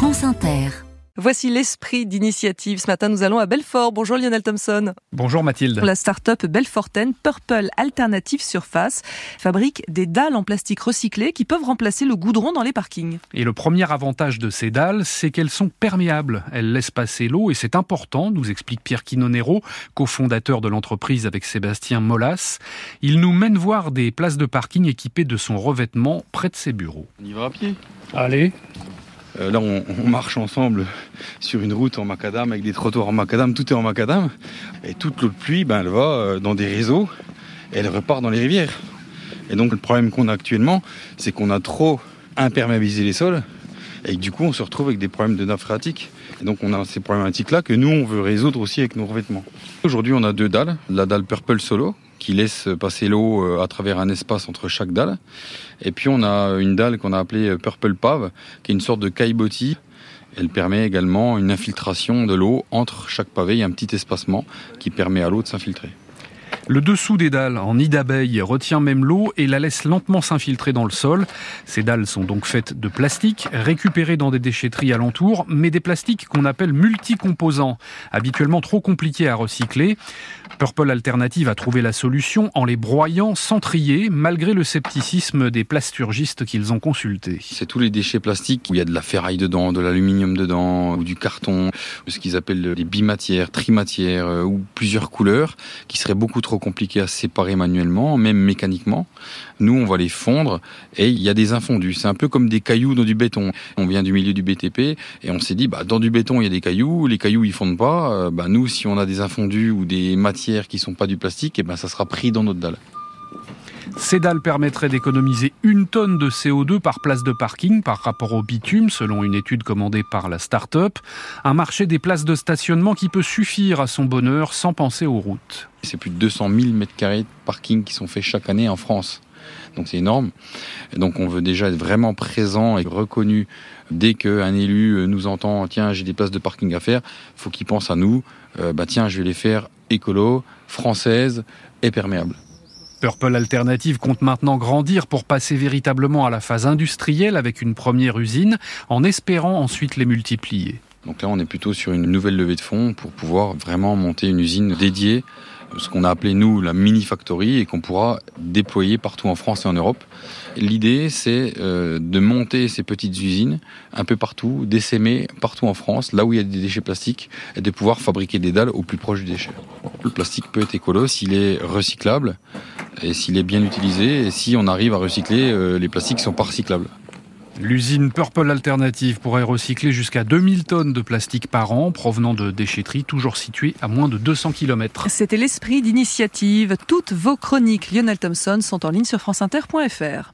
France Inter. Voici l'esprit d'initiative. Ce matin, nous allons à Belfort. Bonjour Lionel Thompson. Bonjour Mathilde. La start-up Belforten Purple Alternative Surface fabrique des dalles en plastique recyclé qui peuvent remplacer le goudron dans les parkings. Et le premier avantage de ces dalles, c'est qu'elles sont perméables. Elles laissent passer l'eau et c'est important, nous explique Pierre Quinonero, cofondateur de l'entreprise avec Sébastien Molas. Il nous mène voir des places de parking équipées de son revêtement près de ses bureaux. On y va à pied? Allez. Euh, là, on, marche ensemble sur une route en macadam avec des trottoirs en macadam. Tout est en macadam. Et toute l'eau de pluie, ben, elle va euh, dans des réseaux et elle repart dans les rivières. Et donc, le problème qu'on a actuellement, c'est qu'on a trop imperméabilisé les sols et que du coup, on se retrouve avec des problèmes de nappe phréatique. Et donc, on a ces problématiques-là que nous, on veut résoudre aussi avec nos revêtements. Aujourd'hui, on a deux dalles. La dalle Purple Solo, qui laisse passer l'eau euh, à travers un espace entre chaque dalle. Et puis on a une dalle qu'on a appelée Purple Pave, qui est une sorte de caillebotis. Elle permet également une infiltration de l'eau entre chaque pavé. Il y a un petit espacement qui permet à l'eau de s'infiltrer. Le dessous des dalles en nid d'abeille retient même l'eau et la laisse lentement s'infiltrer dans le sol. Ces dalles sont donc faites de plastique, récupérées dans des déchetteries alentour, mais des plastiques qu'on appelle multicomposants, habituellement trop compliqués à recycler. Purple Alternative a trouvé la solution en les broyant sans trier, malgré le scepticisme des plasturgistes qu'ils ont consultés. C'est tous les déchets plastiques où il y a de la ferraille dedans, de l'aluminium dedans, ou du carton, ce qu'ils appellent les bimatières, trimatières, euh, ou plusieurs couleurs, qui seraient beaucoup trop compliquées à séparer manuellement, même mécaniquement. Nous, on va les fondre et il y a des infondus. C'est un peu comme des cailloux dans du béton. On vient du milieu du BTP et on s'est dit, bah, dans du béton, il y a des cailloux, les cailloux, ils fondent pas. Euh, bah, nous, si on a des infondus ou des matières qui sont pas du plastique, et ben, ça sera pris dans notre dalle. Ces dalles permettraient d'économiser une tonne de CO2 par place de parking par rapport au bitume, selon une étude commandée par la start-up. Un marché des places de stationnement qui peut suffire à son bonheur sans penser aux routes. C'est plus de 200 000 mètres carrés de parking qui sont faits chaque année en France. Donc c'est énorme. Donc on veut déjà être vraiment présent et reconnu. Dès qu'un élu nous entend, tiens, j'ai des places de parking à faire, faut qu'il pense à nous. Euh, bah tiens, je vais les faire écolo, françaises et perméables. Purple Alternative compte maintenant grandir pour passer véritablement à la phase industrielle avec une première usine, en espérant ensuite les multiplier. Donc là, on est plutôt sur une nouvelle levée de fonds pour pouvoir vraiment monter une usine dédiée, ce qu'on a appelé nous la mini factory et qu'on pourra déployer partout en France et en Europe. L'idée, c'est euh, de monter ces petites usines un peu partout, d'essaimer partout en France, là où il y a des déchets plastiques, et de pouvoir fabriquer des dalles au plus proche du déchet. Le plastique peut être écolo s'il est recyclable et s'il est bien utilisé et si on arrive à recycler euh, les plastiques qui sont pas recyclables. L'usine Purple Alternative pourrait recycler jusqu'à 2000 tonnes de plastique par an provenant de déchetteries toujours situées à moins de 200 km. C'était l'esprit d'initiative. Toutes vos chroniques Lionel Thompson sont en ligne sur franceinter.fr.